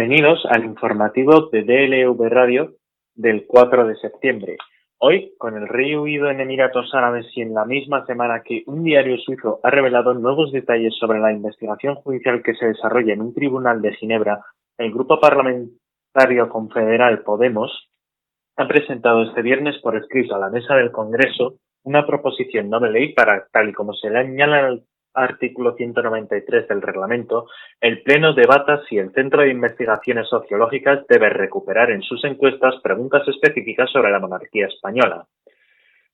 Bienvenidos al informativo de DLV Radio del 4 de septiembre. Hoy, con el rey huido en Emiratos Árabes y en la misma semana que un diario suizo ha revelado nuevos detalles sobre la investigación judicial que se desarrolla en un tribunal de Ginebra, el grupo parlamentario confederal Podemos ha presentado este viernes por escrito a la mesa del Congreso una proposición no de ley para, tal y como se le añala artículo 193 del reglamento, el Pleno debata si el Centro de Investigaciones Sociológicas debe recuperar en sus encuestas preguntas específicas sobre la monarquía española.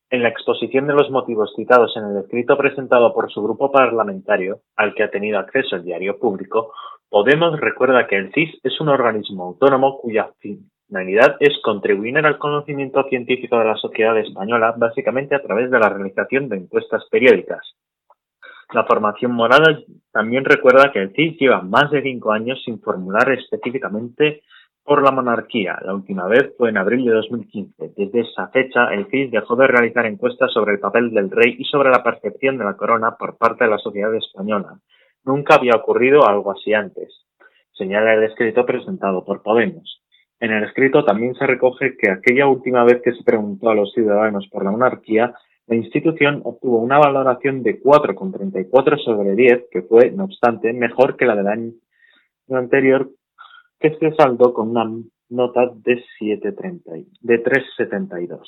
En la exposición de los motivos citados en el escrito presentado por su grupo parlamentario, al que ha tenido acceso el diario público, Podemos recuerda que el CIS es un organismo autónomo cuya finalidad es contribuir al conocimiento científico de la sociedad española básicamente a través de la realización de encuestas periódicas. La formación morada también recuerda que el CIS lleva más de cinco años sin formular específicamente por la monarquía. La última vez fue en abril de 2015. Desde esa fecha, el CIS dejó de realizar encuestas sobre el papel del rey y sobre la percepción de la corona por parte de la sociedad española. Nunca había ocurrido algo así antes, señala el escrito presentado por Podemos. En el escrito también se recoge que aquella última vez que se preguntó a los ciudadanos por la monarquía, la institución obtuvo una valoración de 4,34 sobre 10, que fue, no obstante, mejor que la del año anterior, que se saldó con una nota de 7,30, de 3,72.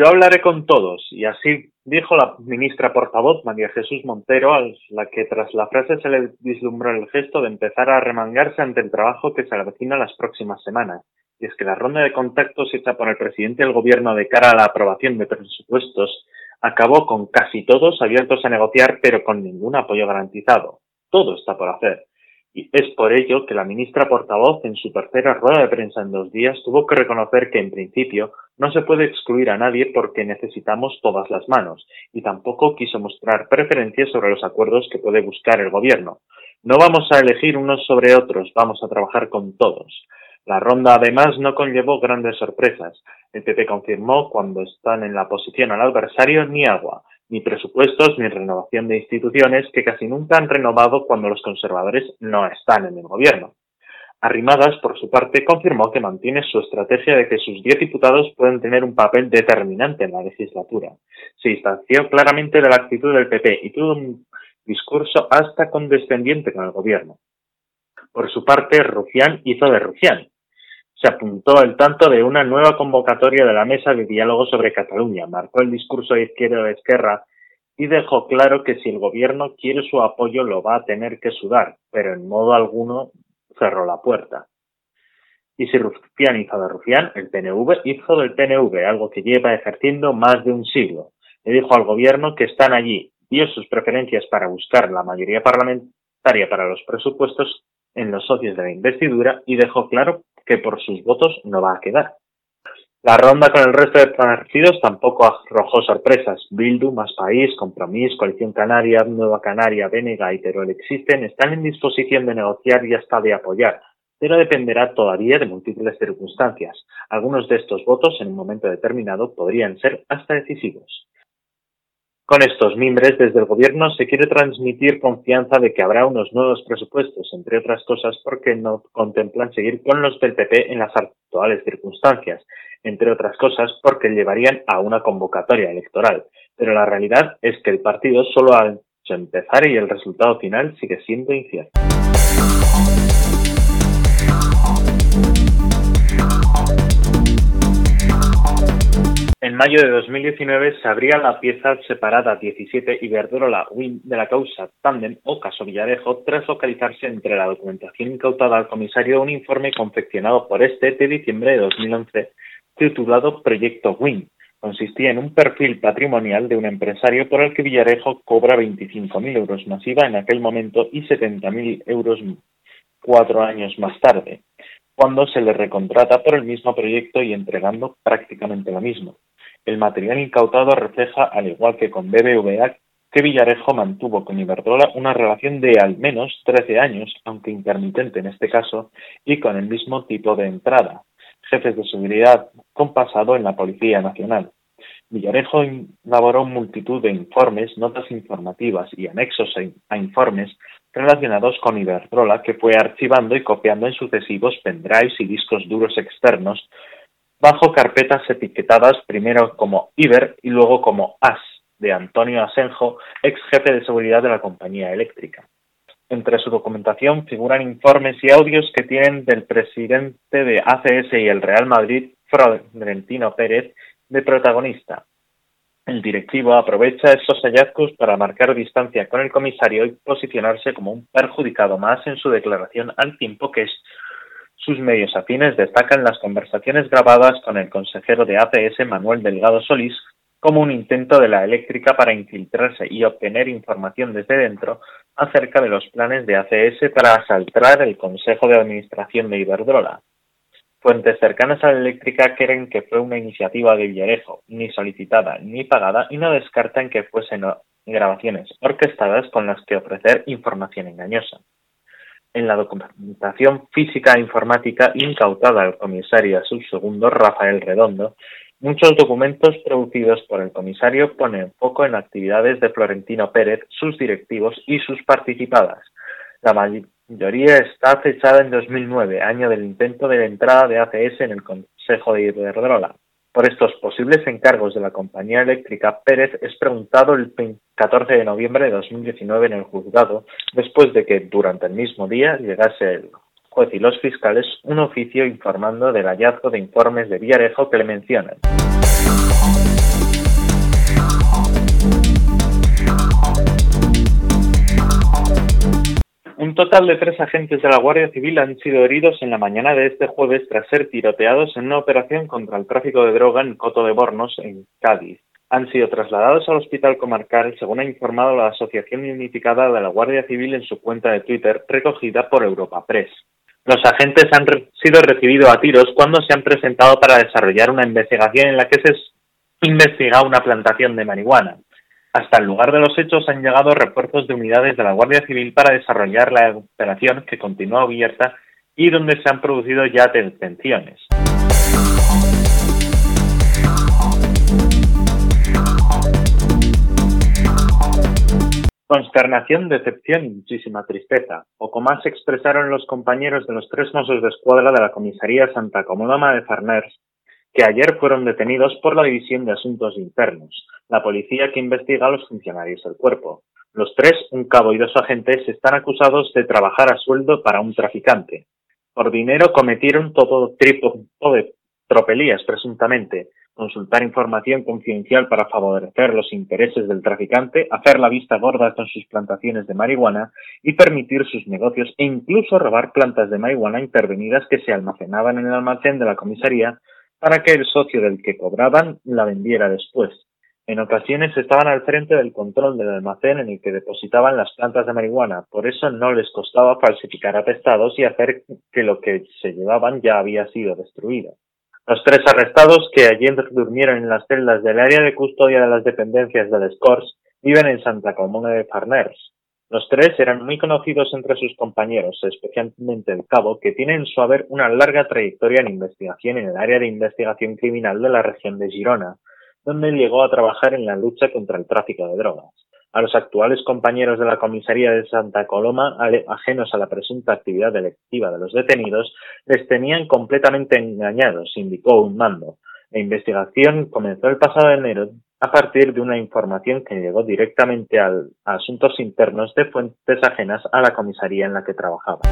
Yo hablaré con todos, y así dijo la ministra portavoz María Jesús Montero, a la que tras la frase se le vislumbró el gesto de empezar a remangarse ante el trabajo que se avecina las próximas semanas. Y es que la ronda de contactos hecha por el presidente del gobierno de cara a la aprobación de presupuestos acabó con casi todos abiertos a negociar, pero con ningún apoyo garantizado. Todo está por hacer. Es por ello que la ministra portavoz, en su tercera rueda de prensa en dos días, tuvo que reconocer que, en principio, no se puede excluir a nadie porque necesitamos todas las manos, y tampoco quiso mostrar preferencias sobre los acuerdos que puede buscar el gobierno. No vamos a elegir unos sobre otros, vamos a trabajar con todos. La ronda además no conllevó grandes sorpresas. El PP confirmó cuando están en la posición al adversario ni agua, ni presupuestos ni renovación de instituciones que casi nunca han renovado cuando los conservadores no están en el gobierno. Arrimadas, por su parte, confirmó que mantiene su estrategia de que sus diez diputados pueden tener un papel determinante en la legislatura. Se distanció claramente de la actitud del PP y tuvo un discurso hasta condescendiente con el gobierno. Por su parte, Rufián hizo de Rufián, se apuntó el tanto de una nueva convocatoria de la mesa de diálogo sobre Cataluña, marcó el discurso de izquierda de Esquerra y dejó claro que si el gobierno quiere su apoyo lo va a tener que sudar, pero en modo alguno cerró la puerta. Y si Rufián hizo de Rufián, el PNV hizo del PNV, algo que lleva ejerciendo más de un siglo. Le dijo al gobierno que están allí, dio sus preferencias para buscar la mayoría parlamentaria para los presupuestos en los socios de la investidura y dejó claro que por sus votos no va a quedar. La ronda con el resto de partidos tampoco arrojó sorpresas. Bildu, Más País, Compromís, Coalición Canaria, Nueva Canaria, Venega y Teruel Existen están en disposición de negociar y hasta de apoyar, pero dependerá todavía de múltiples circunstancias. Algunos de estos votos en un momento determinado podrían ser hasta decisivos. Con estos mimbres, desde el Gobierno se quiere transmitir confianza de que habrá unos nuevos presupuestos, entre otras cosas porque no contemplan seguir con los del PP en las actuales circunstancias, entre otras cosas porque llevarían a una convocatoria electoral. Pero la realidad es que el partido solo ha hecho empezar y el resultado final sigue siendo incierto. En mayo de 2019 se abría la pieza separada 17 Iberdrola Win de la causa Tandem o caso Villarejo tras localizarse entre la documentación incautada al comisario un informe confeccionado por este de diciembre de 2011 titulado Proyecto Win. Consistía en un perfil patrimonial de un empresario por el que Villarejo cobra 25.000 euros masiva en aquel momento y 70.000 euros cuatro años más tarde, cuando se le recontrata por el mismo proyecto y entregando prácticamente lo mismo. El material incautado refleja, al igual que con BBVA, que Villarejo mantuvo con Iberdrola una relación de al menos 13 años, aunque intermitente en este caso, y con el mismo tipo de entrada, jefes de seguridad con pasado en la Policía Nacional. Villarejo elaboró multitud de informes, notas informativas y anexos a informes relacionados con Iberdrola que fue archivando y copiando en sucesivos pendrives y discos duros externos bajo carpetas etiquetadas primero como Iber y luego como AS de Antonio Asenjo, ex jefe de seguridad de la compañía eléctrica. Entre su documentación figuran informes y audios que tienen del presidente de ACS y el Real Madrid, Florentino Pérez, de protagonista. El directivo aprovecha esos hallazgos para marcar distancia con el comisario y posicionarse como un perjudicado más en su declaración al tiempo que sus medios afines destacan las conversaciones grabadas con el consejero de APS Manuel Delgado Solís como un intento de la eléctrica para infiltrarse y obtener información desde dentro acerca de los planes de ACS para asaltar el Consejo de Administración de Iberdrola. Fuentes cercanas a la eléctrica creen que fue una iniciativa de Villarejo, ni solicitada ni pagada, y no descartan que fuesen grabaciones orquestadas con las que ofrecer información engañosa. En la documentación física e informática incautada al comisario subsegundo Rafael Redondo, muchos documentos producidos por el comisario ponen foco en actividades de Florentino Pérez, sus directivos y sus participadas. La mayoría está fechada en 2009, año del intento de entrada de ACS en el Consejo de Iberdrola. Por estos posibles encargos de la compañía eléctrica, Pérez es preguntado el 14 de noviembre de 2019 en el juzgado, después de que durante el mismo día llegase el juez y los fiscales un oficio informando del hallazgo de informes de Villarejo que le mencionan. Un total de tres agentes de la Guardia Civil han sido heridos en la mañana de este jueves tras ser tiroteados en una operación contra el tráfico de droga en Coto de Bornos, en Cádiz. Han sido trasladados al hospital comarcal, según ha informado la Asociación Unificada de la Guardia Civil en su cuenta de Twitter, recogida por Europa Press. Los agentes han sido recibidos a tiros cuando se han presentado para desarrollar una investigación en la que se investiga una plantación de marihuana. Hasta el lugar de los hechos han llegado refuerzos de unidades de la Guardia Civil para desarrollar la operación que continúa abierta y donde se han producido ya detenciones. Consternación, decepción y muchísima tristeza. Poco más expresaron los compañeros de los tres mozos de escuadra de la comisaría Santa Comodoma de Farners que ayer fueron detenidos por la División de Asuntos Internos, la policía que investiga a los funcionarios del cuerpo. Los tres, un cabo y dos agentes, están acusados de trabajar a sueldo para un traficante. Por dinero cometieron todo tipo de tropelías, presuntamente, consultar información confidencial para favorecer los intereses del traficante, hacer la vista gorda con sus plantaciones de marihuana y permitir sus negocios e incluso robar plantas de marihuana intervenidas que se almacenaban en el almacén de la comisaría para que el socio del que cobraban la vendiera después. En ocasiones estaban al frente del control del almacén en el que depositaban las plantas de marihuana, por eso no les costaba falsificar atestados y hacer que lo que se llevaban ya había sido destruido. Los tres arrestados, que ayer durmieron en las celdas del área de custodia de las dependencias del SCORS, viven en Santa Comuna de Farners. Los tres eran muy conocidos entre sus compañeros, especialmente el cabo, que tiene en su haber una larga trayectoria en investigación en el área de investigación criminal de la región de Girona, donde llegó a trabajar en la lucha contra el tráfico de drogas. A los actuales compañeros de la comisaría de Santa Coloma, ajenos a la presunta actividad delictiva de los detenidos, les tenían completamente engañados, indicó un mando. La investigación comenzó el pasado enero a partir de una información que llegó directamente a asuntos internos de fuentes ajenas a la comisaría en la que trabajaba.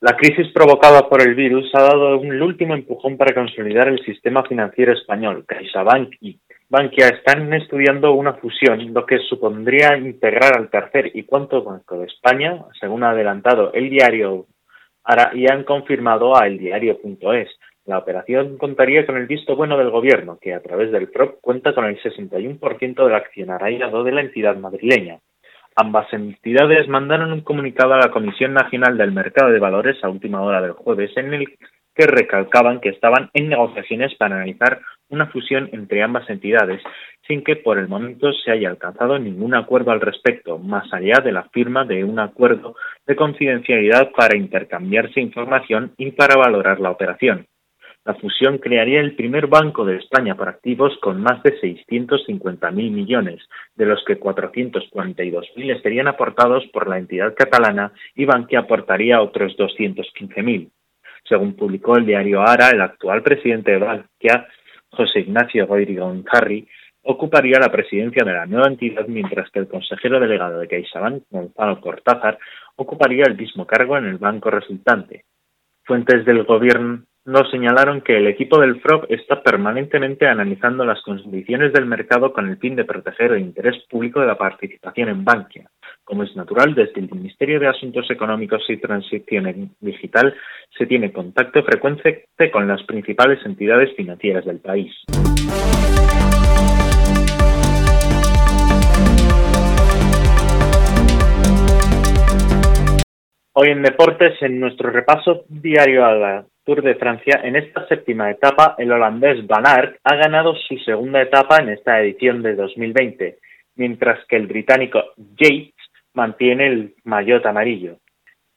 La crisis provocada por el virus ha dado un último empujón para consolidar el sistema financiero español. CaixaBank y Bankia están estudiando una fusión, lo que supondría integrar al tercer y cuarto banco de España, según ha adelantado el diario y han confirmado a eldiario.es. La operación contaría con el visto bueno del gobierno, que a través del PROP cuenta con el 61% del accionariado de la entidad madrileña. Ambas entidades mandaron un comunicado a la Comisión Nacional del Mercado de Valores a última hora del jueves en el que recalcaban que estaban en negociaciones para analizar una fusión entre ambas entidades, sin que por el momento se haya alcanzado ningún acuerdo al respecto, más allá de la firma de un acuerdo de confidencialidad para intercambiarse información y para valorar la operación. La fusión crearía el primer banco de España por activos con más de 650.000 millones, de los que 442.000 serían aportados por la entidad catalana y Bankia aportaría otros 215.000. Según publicó el diario Ara, el actual presidente de Bankia, José Ignacio Rodrigo Carri, ocuparía la presidencia de la nueva entidad, mientras que el consejero delegado de CaixaBank, Gonzalo Cortázar, ocuparía el mismo cargo en el banco resultante. Fuentes del gobierno señalaron que el equipo del FROB está permanentemente analizando las condiciones del mercado con el fin de proteger el interés público de la participación en Bankia. Como es natural, desde el Ministerio de Asuntos Económicos y Transición Digital se tiene contacto frecuente con las principales entidades financieras del país. Hoy en Deportes, en nuestro repaso diario a la Tour de Francia, en esta séptima etapa, el holandés Van Aert ha ganado su segunda etapa en esta edición de 2020, mientras que el británico Yates mantiene el maillot amarillo.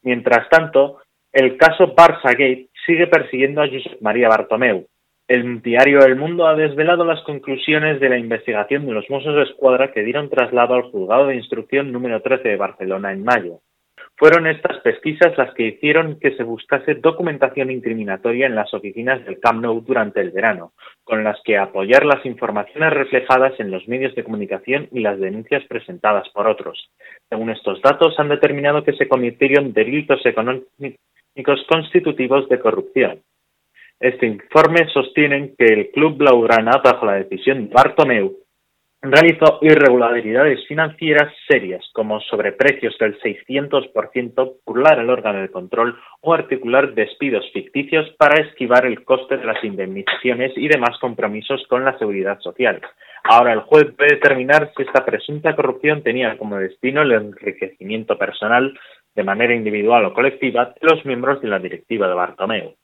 Mientras tanto, el caso Barça Gate sigue persiguiendo a Josep María Bartomeu. El diario El Mundo ha desvelado las conclusiones de la investigación de los Mossos de Escuadra que dieron traslado al juzgado de instrucción número 13 de Barcelona en mayo. Fueron estas pesquisas las que hicieron que se buscase documentación incriminatoria en las oficinas del Camp Nou durante el verano, con las que apoyar las informaciones reflejadas en los medios de comunicación y las denuncias presentadas por otros. Según estos datos, han determinado que se cometieron delitos económicos constitutivos de corrupción. Este informe sostiene que el Club Blaugrana, bajo la decisión de Bartomeu, realizó irregularidades financieras serias, como sobreprecios del 600%, burlar el órgano de control o articular despidos ficticios para esquivar el coste de las indemnizaciones y demás compromisos con la seguridad social. Ahora el juez puede determinar si esta presunta corrupción tenía como destino el enriquecimiento personal de manera individual o colectiva los miembros de la directiva de Bartomeu.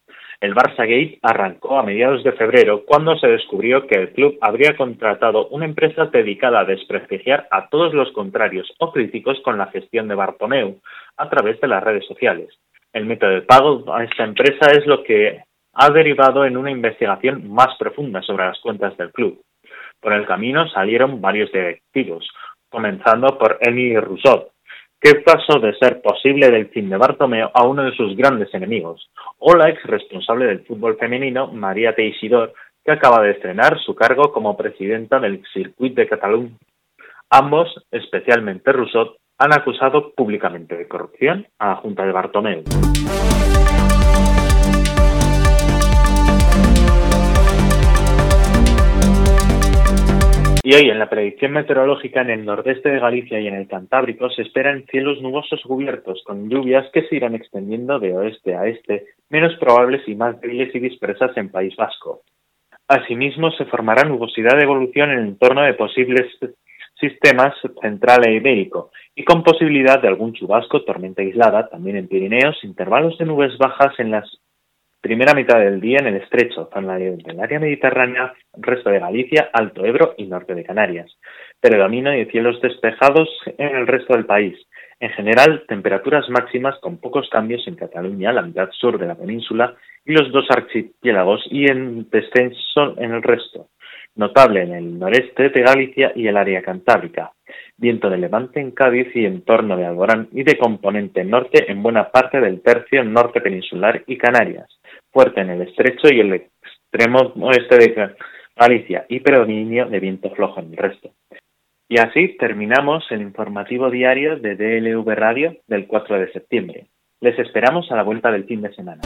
El Barça Gate arrancó a mediados de febrero cuando se descubrió que el club habría contratado una empresa dedicada a desprestigiar a todos los contrarios o críticos con la gestión de Bartomeu a través de las redes sociales. El método de pago a esta empresa es lo que ha derivado en una investigación más profunda sobre las cuentas del club. Por el camino salieron varios directivos, comenzando por Emily Rousseau, que pasó de ser posible del fin de Bartomeo a uno de sus grandes enemigos, o la ex responsable del fútbol femenino, María Teixidor, que acaba de estrenar su cargo como presidenta del Circuit de Cataluña. Ambos, especialmente Rousseau, han acusado públicamente de corrupción a la Junta de Bartomeu. Y hoy en la predicción meteorológica en el nordeste de Galicia y en el Cantábrico se esperan cielos nubosos cubiertos con lluvias que se irán extendiendo de oeste a este, menos probables y más débiles y dispersas en País Vasco. Asimismo, se formará nubosidad de evolución en el torno de posibles sistemas central e ibérico y con posibilidad de algún chubasco, tormenta aislada, también en Pirineos, intervalos de nubes bajas en las Primera mitad del día en el estrecho, zona del área mediterránea, resto de Galicia, Alto Ebro y norte de Canarias. Predomino de cielos despejados en el resto del país. En general, temperaturas máximas con pocos cambios en Cataluña, la mitad sur de la península y los dos archipiélagos y en descenso en el resto. Notable en el noreste de Galicia y el área cantábrica. Viento de levante en Cádiz y en torno de Alborán y de componente norte en buena parte del tercio norte peninsular y Canarias fuerte en el estrecho y el extremo oeste de Galicia y predominio de viento flojo en el resto. Y así terminamos el informativo diario de DLV Radio del 4 de septiembre. Les esperamos a la vuelta del fin de semana.